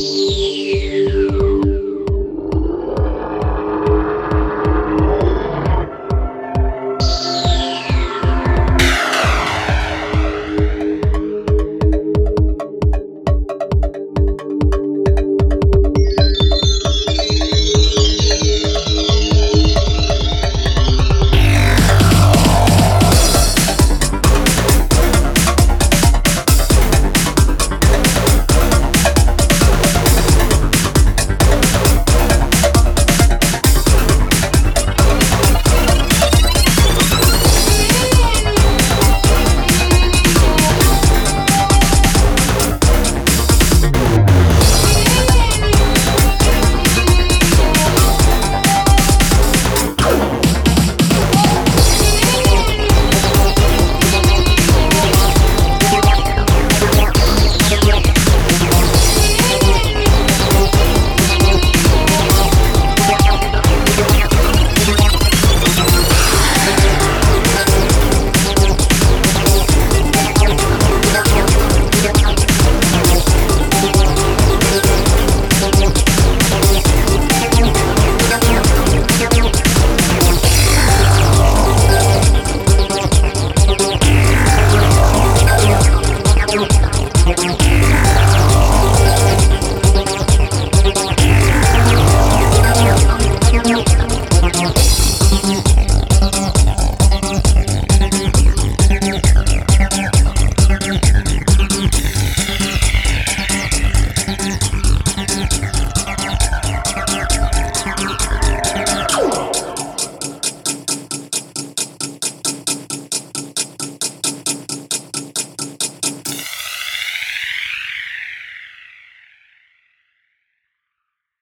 you